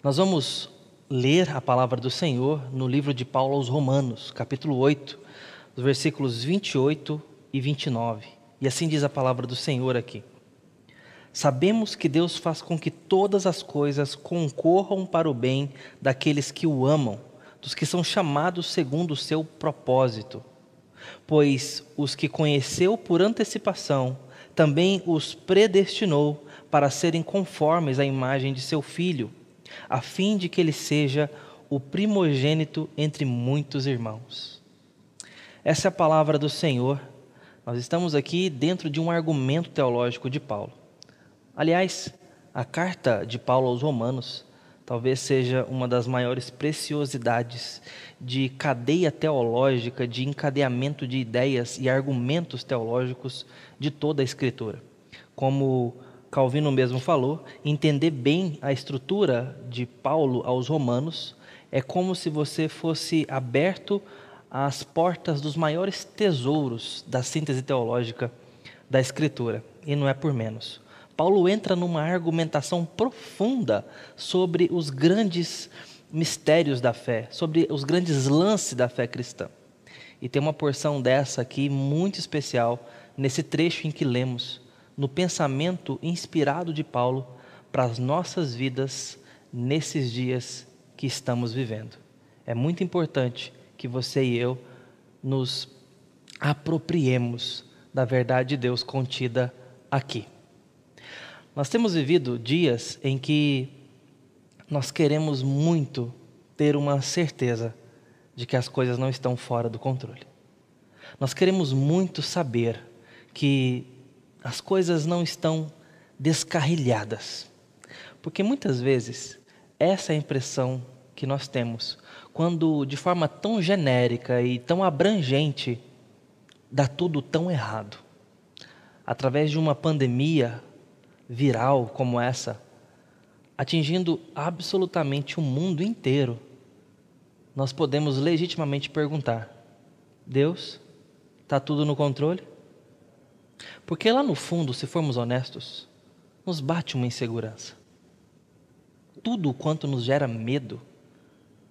Nós vamos ler a palavra do Senhor no livro de Paulo aos Romanos, capítulo 8, os versículos 28 e 29. E assim diz a palavra do Senhor aqui. Sabemos que Deus faz com que todas as coisas concorram para o bem daqueles que o amam, dos que são chamados segundo o seu propósito. Pois os que conheceu por antecipação, também os predestinou para serem conformes à imagem de seu filho, a fim de que ele seja o primogênito entre muitos irmãos. Essa é a palavra do Senhor. Nós estamos aqui dentro de um argumento teológico de Paulo. Aliás, a carta de Paulo aos Romanos talvez seja uma das maiores preciosidades de cadeia teológica, de encadeamento de ideias e argumentos teológicos de toda a Escritura. Como Calvino mesmo falou, entender bem a estrutura de Paulo aos Romanos é como se você fosse aberto às portas dos maiores tesouros da síntese teológica da Escritura, e não é por menos. Paulo entra numa argumentação profunda sobre os grandes mistérios da fé, sobre os grandes lances da fé cristã. E tem uma porção dessa aqui muito especial nesse trecho em que lemos, no pensamento inspirado de Paulo para as nossas vidas nesses dias que estamos vivendo. É muito importante que você e eu nos apropriemos da verdade de Deus contida aqui. Nós temos vivido dias em que nós queremos muito ter uma certeza de que as coisas não estão fora do controle. Nós queremos muito saber que as coisas não estão descarrilhadas. Porque muitas vezes essa é a impressão que nós temos quando, de forma tão genérica e tão abrangente, dá tudo tão errado. Através de uma pandemia, viral como essa, atingindo absolutamente o mundo inteiro, nós podemos legitimamente perguntar: Deus, está tudo no controle? Porque lá no fundo, se formos honestos, nos bate uma insegurança. Tudo quanto nos gera medo,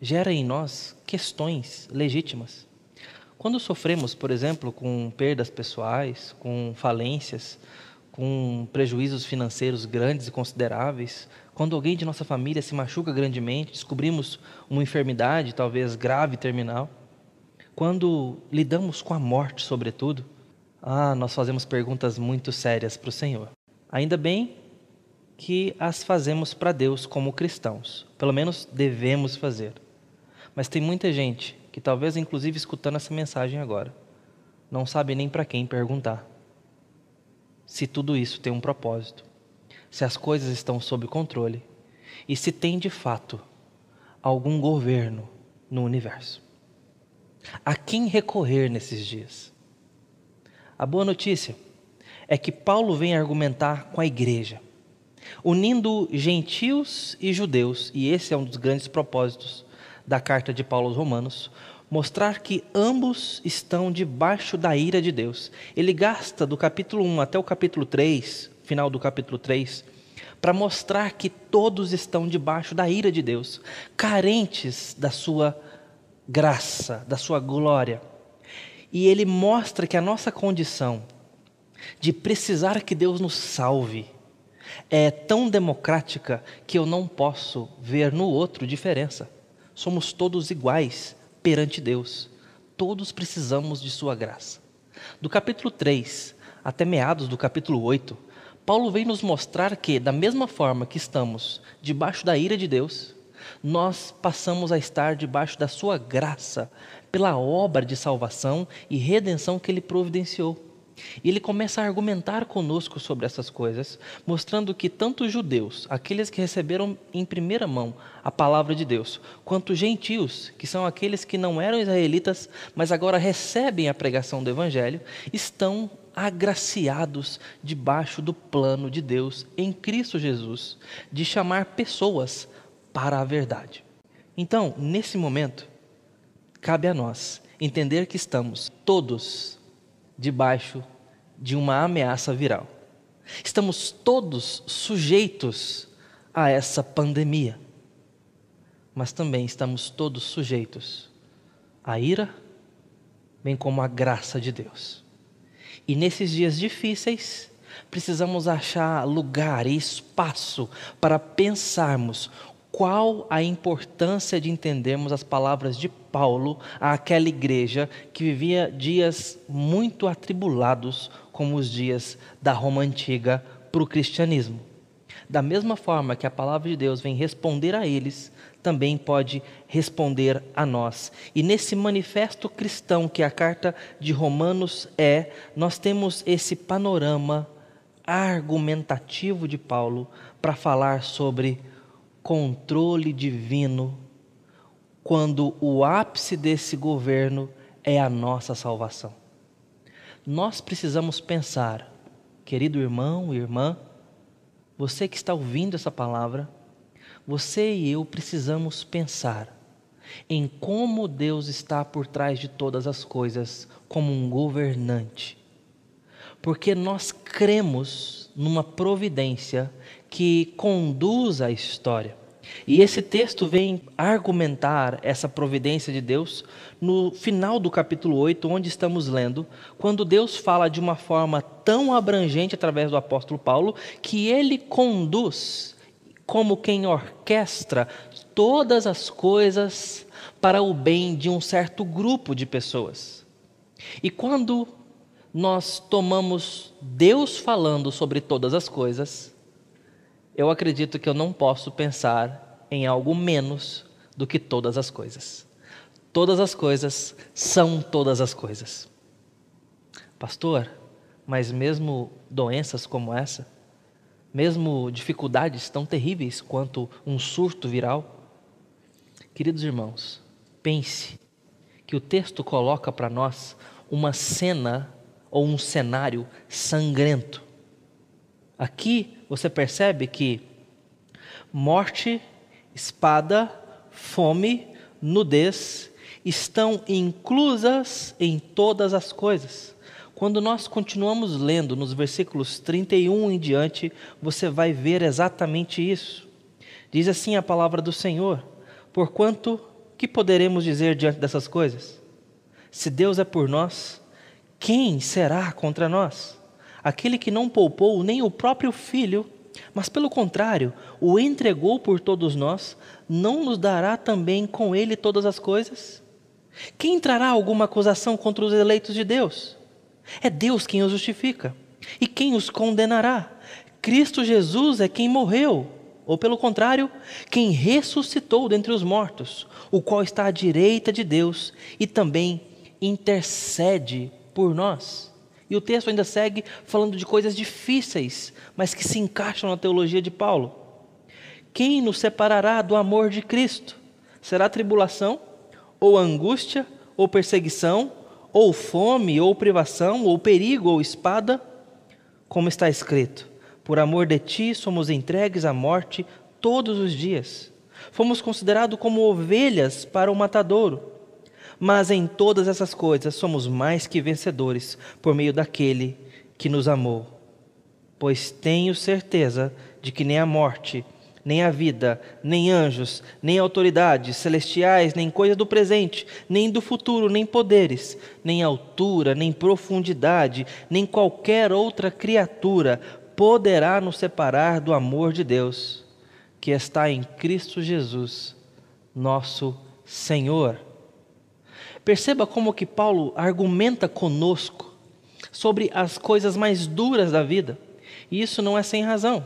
gera em nós questões legítimas. Quando sofremos, por exemplo, com perdas pessoais, com falências, com prejuízos financeiros grandes e consideráveis, quando alguém de nossa família se machuca grandemente, descobrimos uma enfermidade, talvez grave e terminal, quando lidamos com a morte, sobretudo, ah, nós fazemos perguntas muito sérias para o Senhor. Ainda bem que as fazemos para Deus como cristãos, pelo menos devemos fazer. Mas tem muita gente que, talvez inclusive escutando essa mensagem agora, não sabe nem para quem perguntar se tudo isso tem um propósito, se as coisas estão sob controle e se tem de fato algum governo no universo. A quem recorrer nesses dias? A boa notícia é que Paulo vem argumentar com a igreja, unindo gentios e judeus, e esse é um dos grandes propósitos da carta de Paulo aos Romanos, mostrar que ambos estão debaixo da ira de Deus. Ele gasta do capítulo 1 até o capítulo 3, final do capítulo 3, para mostrar que todos estão debaixo da ira de Deus, carentes da sua graça, da sua glória. E ele mostra que a nossa condição de precisar que Deus nos salve é tão democrática que eu não posso ver no outro diferença. Somos todos iguais perante Deus. Todos precisamos de Sua graça. Do capítulo 3 até meados do capítulo 8, Paulo vem nos mostrar que, da mesma forma que estamos debaixo da ira de Deus, nós passamos a estar debaixo da Sua graça, pela obra de salvação e redenção que Ele providenciou. E ele começa a argumentar conosco sobre essas coisas, mostrando que tanto os judeus, aqueles que receberam em primeira mão a palavra de Deus, quanto os gentios, que são aqueles que não eram israelitas, mas agora recebem a pregação do evangelho, estão agraciados debaixo do plano de Deus em Cristo Jesus, de chamar pessoas para a verdade. Então, nesse momento, cabe a nós entender que estamos todos debaixo de uma ameaça viral. Estamos todos sujeitos a essa pandemia. mas também estamos todos sujeitos à ira, bem como à graça de Deus. E nesses dias difíceis, precisamos achar lugar e espaço para pensarmos qual a importância de entendermos as palavras de Paulo àquela igreja que vivia dias muito atribulados, como os dias da Roma antiga para o cristianismo. Da mesma forma que a palavra de Deus vem responder a eles, também pode responder a nós. E nesse manifesto cristão que a carta de Romanos é, nós temos esse panorama argumentativo de Paulo para falar sobre controle divino, quando o ápice desse governo é a nossa salvação. Nós precisamos pensar, querido irmão irmã, você que está ouvindo essa palavra, você e eu precisamos pensar em como Deus está por trás de todas as coisas, como um governante porque nós cremos numa providência que conduz a história. E esse texto vem argumentar essa providência de Deus no final do capítulo 8, onde estamos lendo, quando Deus fala de uma forma tão abrangente através do apóstolo Paulo, que ele conduz como quem orquestra todas as coisas para o bem de um certo grupo de pessoas. E quando nós tomamos Deus falando sobre todas as coisas, eu acredito que eu não posso pensar em algo menos do que todas as coisas. Todas as coisas são todas as coisas. Pastor, mas mesmo doenças como essa, mesmo dificuldades tão terríveis quanto um surto viral, queridos irmãos, pense que o texto coloca para nós uma cena ou um cenário sangrento. Aqui você percebe que morte, espada, fome, nudez estão inclusas em todas as coisas. Quando nós continuamos lendo nos versículos 31 em diante, você vai ver exatamente isso. Diz assim a palavra do Senhor: Porquanto, que poderemos dizer diante dessas coisas? Se Deus é por nós, quem será contra nós? Aquele que não poupou nem o próprio filho, mas pelo contrário, o entregou por todos nós, não nos dará também com ele todas as coisas? Quem trará alguma acusação contra os eleitos de Deus? É Deus quem os justifica. E quem os condenará? Cristo Jesus é quem morreu, ou pelo contrário, quem ressuscitou dentre os mortos, o qual está à direita de Deus e também intercede por nós. E o texto ainda segue falando de coisas difíceis, mas que se encaixam na teologia de Paulo. Quem nos separará do amor de Cristo? Será tribulação, ou angústia, ou perseguição, ou fome, ou privação, ou perigo, ou espada? Como está escrito: Por amor de ti somos entregues à morte todos os dias. Fomos considerados como ovelhas para o matadouro. Mas em todas essas coisas somos mais que vencedores por meio daquele que nos amou. Pois tenho certeza de que nem a morte, nem a vida, nem anjos, nem autoridades celestiais, nem coisa do presente, nem do futuro, nem poderes, nem altura, nem profundidade, nem qualquer outra criatura poderá nos separar do amor de Deus, que está em Cristo Jesus, nosso Senhor. Perceba como que Paulo argumenta conosco sobre as coisas mais duras da vida. E isso não é sem razão.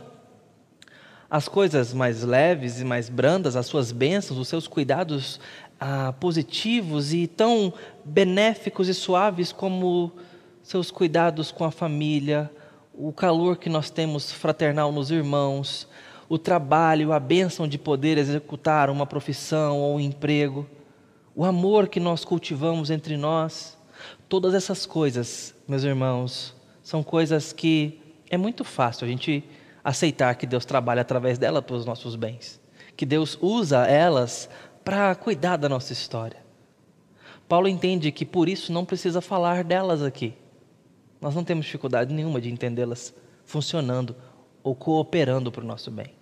As coisas mais leves e mais brandas, as suas bênçãos, os seus cuidados ah, positivos e tão benéficos e suaves como seus cuidados com a família, o calor que nós temos fraternal nos irmãos, o trabalho, a bênção de poder executar uma profissão ou um emprego o amor que nós cultivamos entre nós, todas essas coisas, meus irmãos, são coisas que é muito fácil a gente aceitar que Deus trabalha através dela para os nossos bens, que Deus usa elas para cuidar da nossa história. Paulo entende que por isso não precisa falar delas aqui. Nós não temos dificuldade nenhuma de entendê-las funcionando ou cooperando para o nosso bem.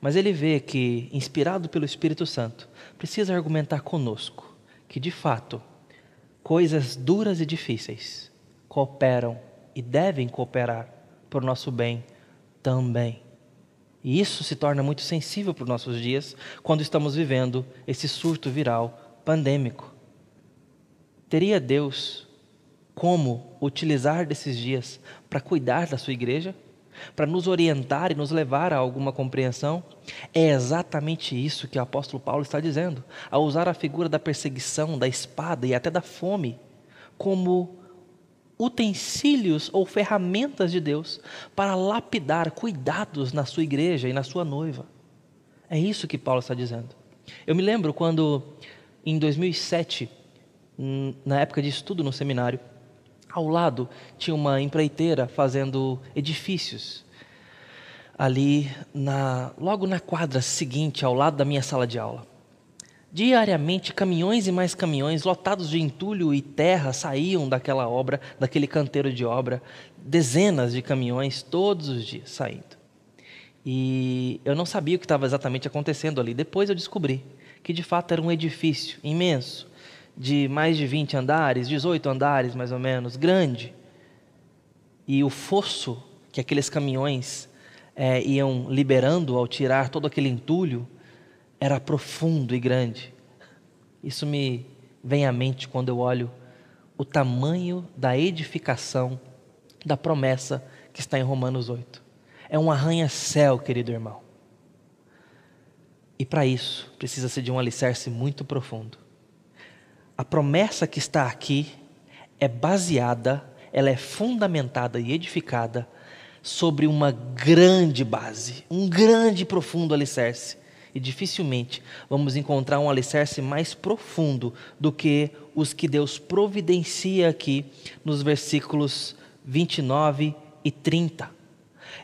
Mas ele vê que, inspirado pelo Espírito Santo, precisa argumentar conosco que, de fato, coisas duras e difíceis cooperam e devem cooperar para o nosso bem também. E isso se torna muito sensível para os nossos dias quando estamos vivendo esse surto viral pandêmico. Teria Deus como utilizar desses dias para cuidar da sua igreja? Para nos orientar e nos levar a alguma compreensão? É exatamente isso que o apóstolo Paulo está dizendo, ao usar a figura da perseguição, da espada e até da fome como utensílios ou ferramentas de Deus para lapidar cuidados na sua igreja e na sua noiva. É isso que Paulo está dizendo. Eu me lembro quando, em 2007, hum, na época de estudo no seminário, ao lado tinha uma empreiteira fazendo edifícios. Ali, na, logo na quadra seguinte, ao lado da minha sala de aula. Diariamente, caminhões e mais caminhões lotados de entulho e terra saíam daquela obra, daquele canteiro de obra. Dezenas de caminhões todos os dias saindo. E eu não sabia o que estava exatamente acontecendo ali. Depois eu descobri que de fato era um edifício imenso, de mais de 20 andares, 18 andares mais ou menos, grande. E o fosso que aqueles caminhões é, iam liberando ao tirar todo aquele entulho era profundo e grande. Isso me vem à mente quando eu olho o tamanho da edificação da promessa que está em Romanos 8. É um arranha-céu, querido irmão. E para isso, precisa-se de um alicerce muito profundo. A promessa que está aqui é baseada, ela é fundamentada e edificada sobre uma grande base, um grande e profundo alicerce e dificilmente vamos encontrar um alicerce mais profundo do que os que Deus providencia aqui nos versículos 29 e 30.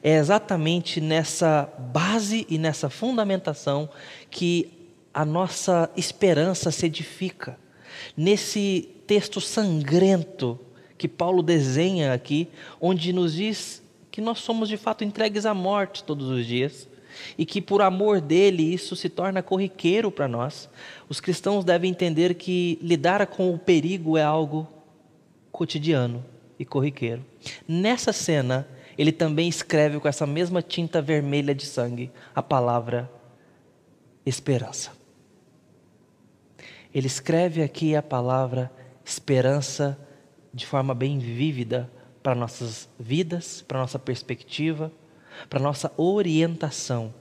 É exatamente nessa base e nessa fundamentação que a nossa esperança se edifica. Nesse texto sangrento que Paulo desenha aqui, onde nos diz que nós somos de fato entregues à morte todos os dias e que por amor dele isso se torna corriqueiro para nós. Os cristãos devem entender que lidar com o perigo é algo cotidiano e corriqueiro. Nessa cena, ele também escreve com essa mesma tinta vermelha de sangue a palavra esperança. Ele escreve aqui a palavra esperança de forma bem vívida para nossas vidas, para nossa perspectiva para nossa orientação.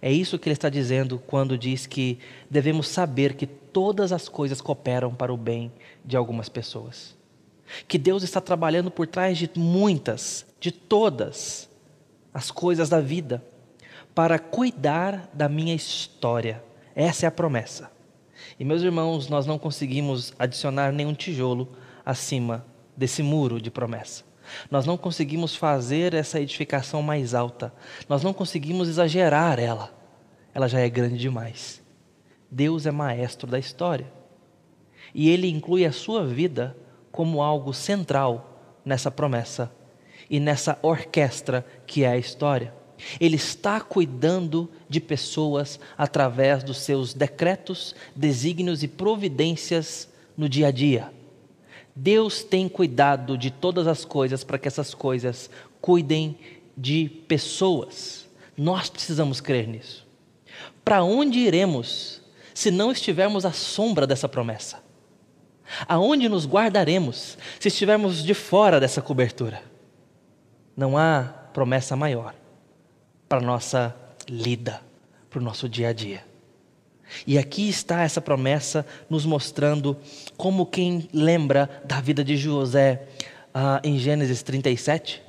É isso que ele está dizendo quando diz que devemos saber que todas as coisas cooperam para o bem de algumas pessoas. Que Deus está trabalhando por trás de muitas, de todas as coisas da vida, para cuidar da minha história. Essa é a promessa. E meus irmãos, nós não conseguimos adicionar nenhum tijolo acima desse muro de promessa. Nós não conseguimos fazer essa edificação mais alta. Nós não conseguimos exagerar ela. Ela já é grande demais. Deus é maestro da história. E ele inclui a sua vida como algo central nessa promessa e nessa orquestra que é a história. Ele está cuidando de pessoas através dos seus decretos, desígnios e providências no dia a dia. Deus tem cuidado de todas as coisas para que essas coisas cuidem de pessoas. Nós precisamos crer nisso. Para onde iremos se não estivermos à sombra dessa promessa? Aonde nos guardaremos se estivermos de fora dessa cobertura? Não há promessa maior para nossa lida, para o nosso dia a dia. E aqui está essa promessa nos mostrando como quem lembra da vida de José ah, em Gênesis 37.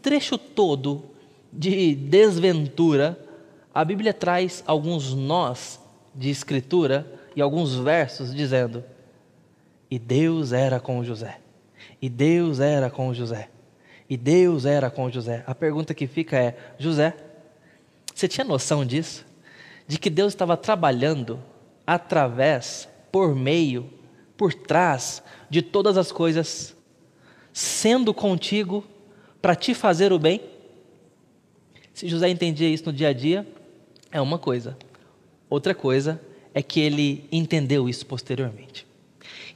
Trecho todo de desventura, a Bíblia traz alguns nós de escritura e alguns versos dizendo: E Deus era com José, e Deus era com José, e Deus era com José. A pergunta que fica é: José, você tinha noção disso? de que Deus estava trabalhando através, por meio, por trás de todas as coisas, sendo contigo para te fazer o bem? Se José entendia isso no dia a dia, É uma coisa. Outra coisa é que ele entendeu isso posteriormente.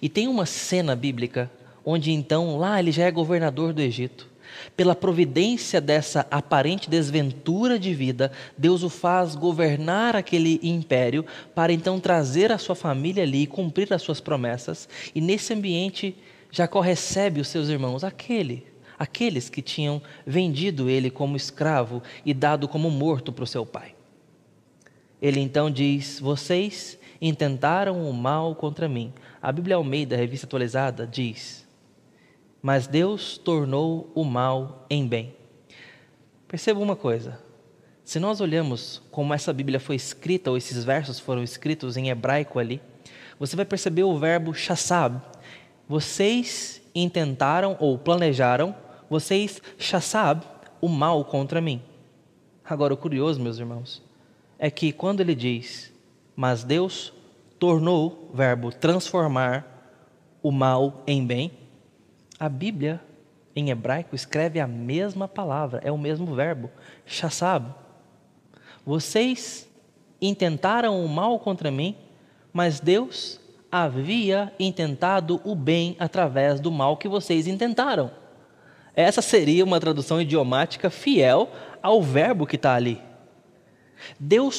E tem uma cena bíblica onde então lá ele já é governador do Egito. Pela providência dessa aparente desventura de vida, Deus o faz governar aquele império para então trazer a sua família ali e cumprir as suas promessas. E nesse ambiente, Jacó recebe os seus irmãos, aquele, aqueles que tinham vendido ele como escravo e dado como morto para o seu pai. Ele então diz: Vocês intentaram o mal contra mim. A Bíblia Almeida, revista atualizada, diz: Mas Deus tornou o mal em bem. Perceba uma coisa. Se nós olhamos como essa Bíblia foi escrita, ou esses versos foram escritos em hebraico ali, você vai perceber o verbo chassab. Vocês intentaram ou planejaram, vocês chassab o mal contra mim. Agora, o curioso, meus irmãos, é que quando ele diz, mas Deus tornou, verbo transformar, o mal em bem, a Bíblia em hebraico escreve a mesma palavra, é o mesmo verbo, chassab. Vocês intentaram o mal contra mim, mas Deus havia intentado o bem através do mal que vocês intentaram. Essa seria uma tradução idiomática fiel ao verbo que está ali. Deus